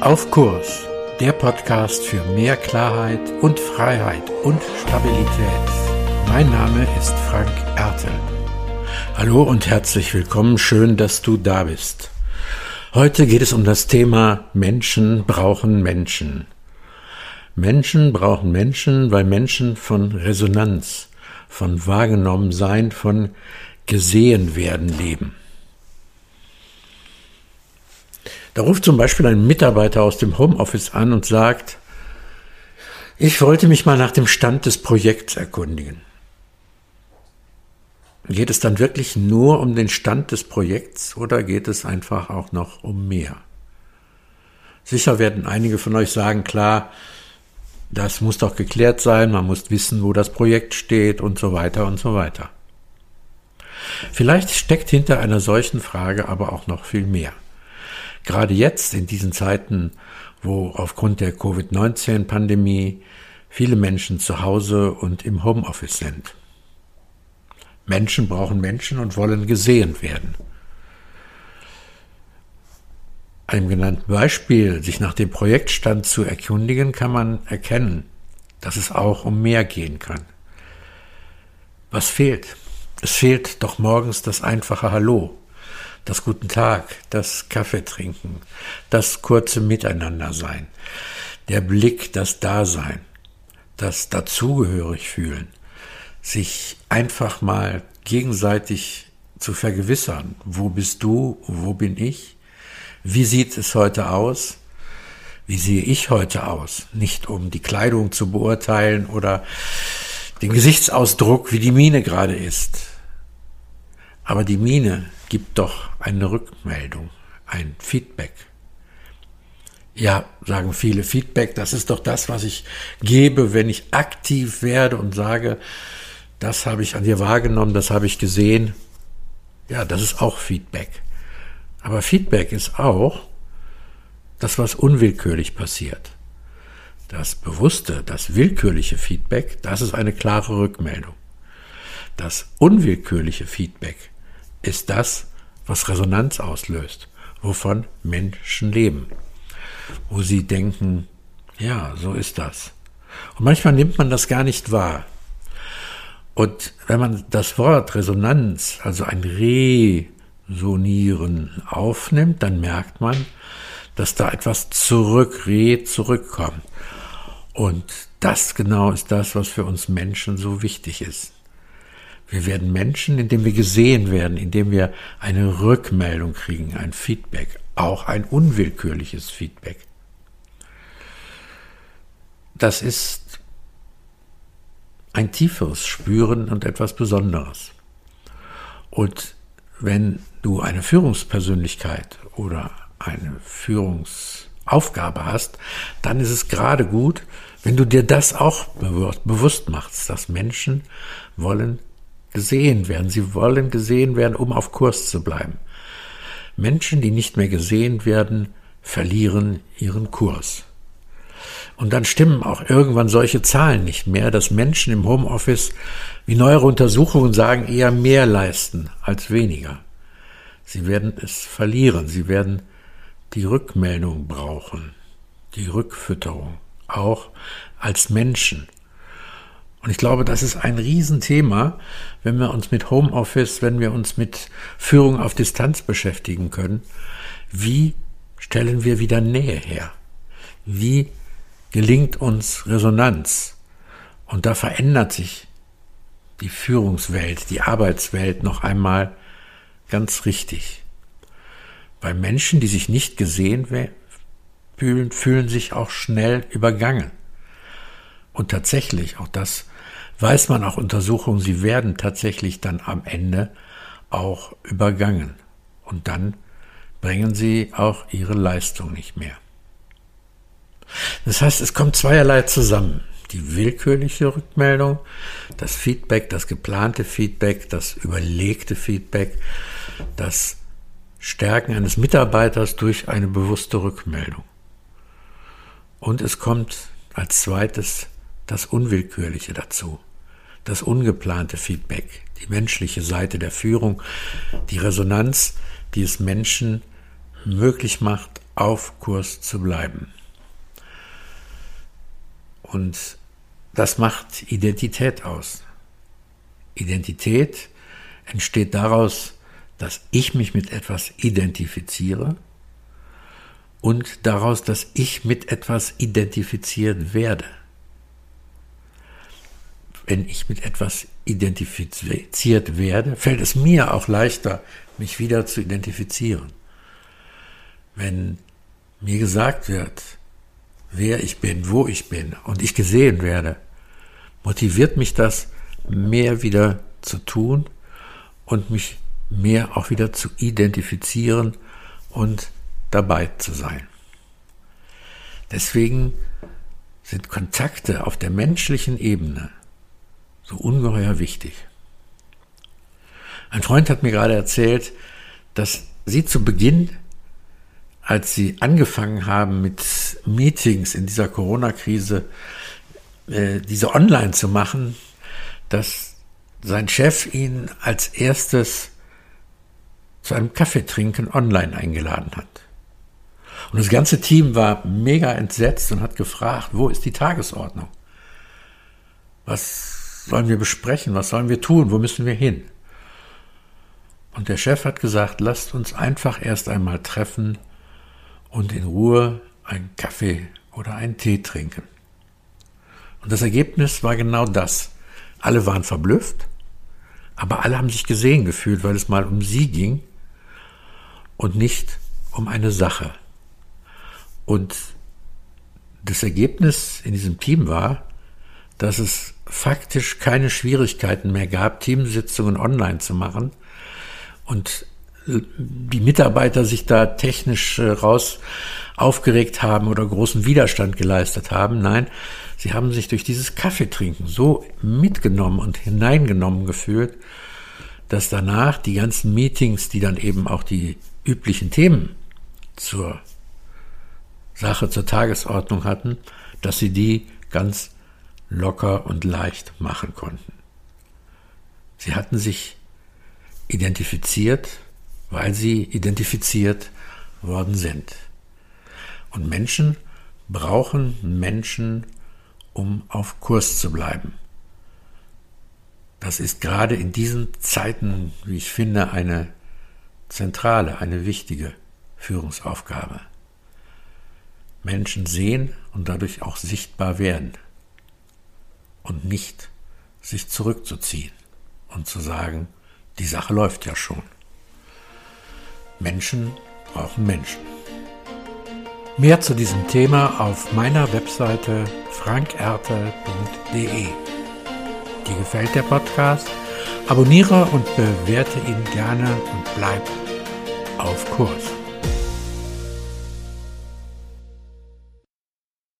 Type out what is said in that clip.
Auf Kurs, der Podcast für mehr Klarheit und Freiheit und Stabilität. Mein Name ist Frank Ertel. Hallo und herzlich willkommen, schön, dass du da bist. Heute geht es um das Thema Menschen brauchen Menschen. Menschen brauchen Menschen, weil Menschen von Resonanz, von wahrgenommen sein, von gesehen werden leben. Da ruft zum Beispiel ein Mitarbeiter aus dem Homeoffice an und sagt, ich wollte mich mal nach dem Stand des Projekts erkundigen. Geht es dann wirklich nur um den Stand des Projekts oder geht es einfach auch noch um mehr? Sicher werden einige von euch sagen, klar, das muss doch geklärt sein, man muss wissen, wo das Projekt steht und so weiter und so weiter. Vielleicht steckt hinter einer solchen Frage aber auch noch viel mehr. Gerade jetzt in diesen Zeiten, wo aufgrund der Covid-19-Pandemie viele Menschen zu Hause und im Homeoffice sind. Menschen brauchen Menschen und wollen gesehen werden. Einem genannten Beispiel, sich nach dem Projektstand zu erkundigen, kann man erkennen, dass es auch um mehr gehen kann. Was fehlt? Es fehlt doch morgens das einfache Hallo, das Guten Tag, das Kaffee trinken, das kurze Miteinander sein, der Blick, das Dasein, das dazugehörig fühlen, sich einfach mal gegenseitig zu vergewissern, wo bist du, wo bin ich, wie sieht es heute aus, wie sehe ich heute aus, nicht um die Kleidung zu beurteilen oder den Gesichtsausdruck, wie die Miene gerade ist. Aber die Miene gibt doch eine Rückmeldung, ein Feedback. Ja, sagen viele, Feedback, das ist doch das, was ich gebe, wenn ich aktiv werde und sage, das habe ich an dir wahrgenommen, das habe ich gesehen. Ja, das ist auch Feedback. Aber Feedback ist auch das, was unwillkürlich passiert. Das bewusste, das willkürliche Feedback, das ist eine klare Rückmeldung. Das unwillkürliche Feedback ist das, was Resonanz auslöst, wovon Menschen leben, wo sie denken, ja, so ist das. Und manchmal nimmt man das gar nicht wahr. Und wenn man das Wort Resonanz, also ein Resonieren aufnimmt, dann merkt man, dass da etwas zurück, re zurückkommt. Und das genau ist das, was für uns Menschen so wichtig ist. Wir werden Menschen, indem wir gesehen werden, indem wir eine Rückmeldung kriegen, ein Feedback, auch ein unwillkürliches Feedback. Das ist ein tieferes Spüren und etwas Besonderes. Und wenn du eine Führungspersönlichkeit oder eine Führungsaufgabe hast, dann ist es gerade gut, wenn du dir das auch bewusst machst, dass Menschen wollen gesehen werden. Sie wollen gesehen werden, um auf Kurs zu bleiben. Menschen, die nicht mehr gesehen werden, verlieren ihren Kurs. Und dann stimmen auch irgendwann solche Zahlen nicht mehr, dass Menschen im Homeoffice, wie neuere Untersuchungen sagen, eher mehr leisten als weniger. Sie werden es verlieren, sie werden die Rückmeldung brauchen, die Rückfütterung, auch als Menschen. Und ich glaube, das ist ein Riesenthema, wenn wir uns mit Homeoffice, wenn wir uns mit Führung auf Distanz beschäftigen können. Wie stellen wir wieder Nähe her? Wie gelingt uns Resonanz? Und da verändert sich die Führungswelt, die Arbeitswelt noch einmal ganz richtig. Weil Menschen, die sich nicht gesehen fühlen, fühlen sich auch schnell übergangen. Und tatsächlich, auch das weiß man auch Untersuchungen, sie werden tatsächlich dann am Ende auch übergangen. Und dann bringen sie auch ihre Leistung nicht mehr. Das heißt, es kommt zweierlei zusammen. Die willkürliche Rückmeldung, das Feedback, das geplante Feedback, das überlegte Feedback, das Stärken eines Mitarbeiters durch eine bewusste Rückmeldung. Und es kommt als zweites das Unwillkürliche dazu, das ungeplante Feedback, die menschliche Seite der Führung, die Resonanz, die es Menschen möglich macht, auf Kurs zu bleiben. Und das macht Identität aus. Identität entsteht daraus, dass ich mich mit etwas identifiziere und daraus, dass ich mit etwas identifiziert werde. Wenn ich mit etwas identifiziert werde, fällt es mir auch leichter, mich wieder zu identifizieren. Wenn mir gesagt wird, wer ich bin, wo ich bin und ich gesehen werde, motiviert mich das, mehr wieder zu tun und mich mehr auch wieder zu identifizieren und dabei zu sein. Deswegen sind Kontakte auf der menschlichen Ebene so ungeheuer wichtig. Ein Freund hat mir gerade erzählt, dass sie zu Beginn, als sie angefangen haben mit Meetings in dieser Corona-Krise, äh, diese online zu machen, dass sein Chef ihn als erstes zu einem Kaffeetrinken online eingeladen hat. Und das ganze Team war mega entsetzt und hat gefragt, wo ist die Tagesordnung? Was sollen wir besprechen? Was sollen wir tun? Wo müssen wir hin? Und der Chef hat gesagt, lasst uns einfach erst einmal treffen und in Ruhe einen Kaffee oder einen Tee trinken. Und das Ergebnis war genau das. Alle waren verblüfft, aber alle haben sich gesehen gefühlt, weil es mal um sie ging und nicht um eine Sache. Und das Ergebnis in diesem Team war, dass es faktisch keine Schwierigkeiten mehr gab, Teamsitzungen online zu machen und die Mitarbeiter sich da technisch äh, raus aufgeregt haben oder großen Widerstand geleistet haben. Nein, sie haben sich durch dieses Kaffeetrinken so mitgenommen und hineingenommen gefühlt, dass danach die ganzen Meetings, die dann eben auch die üblichen Themen zur Sache, zur Tagesordnung hatten, dass sie die ganz locker und leicht machen konnten. Sie hatten sich identifiziert, weil sie identifiziert worden sind. Und Menschen brauchen Menschen, um auf Kurs zu bleiben. Das ist gerade in diesen Zeiten, wie ich finde, eine zentrale, eine wichtige Führungsaufgabe. Menschen sehen und dadurch auch sichtbar werden und nicht sich zurückzuziehen und zu sagen, die Sache läuft ja schon. Menschen brauchen Menschen. Mehr zu diesem Thema auf meiner Webseite frankerte.de. Dir gefällt der Podcast? Abonniere und bewerte ihn gerne und bleib auf Kurs.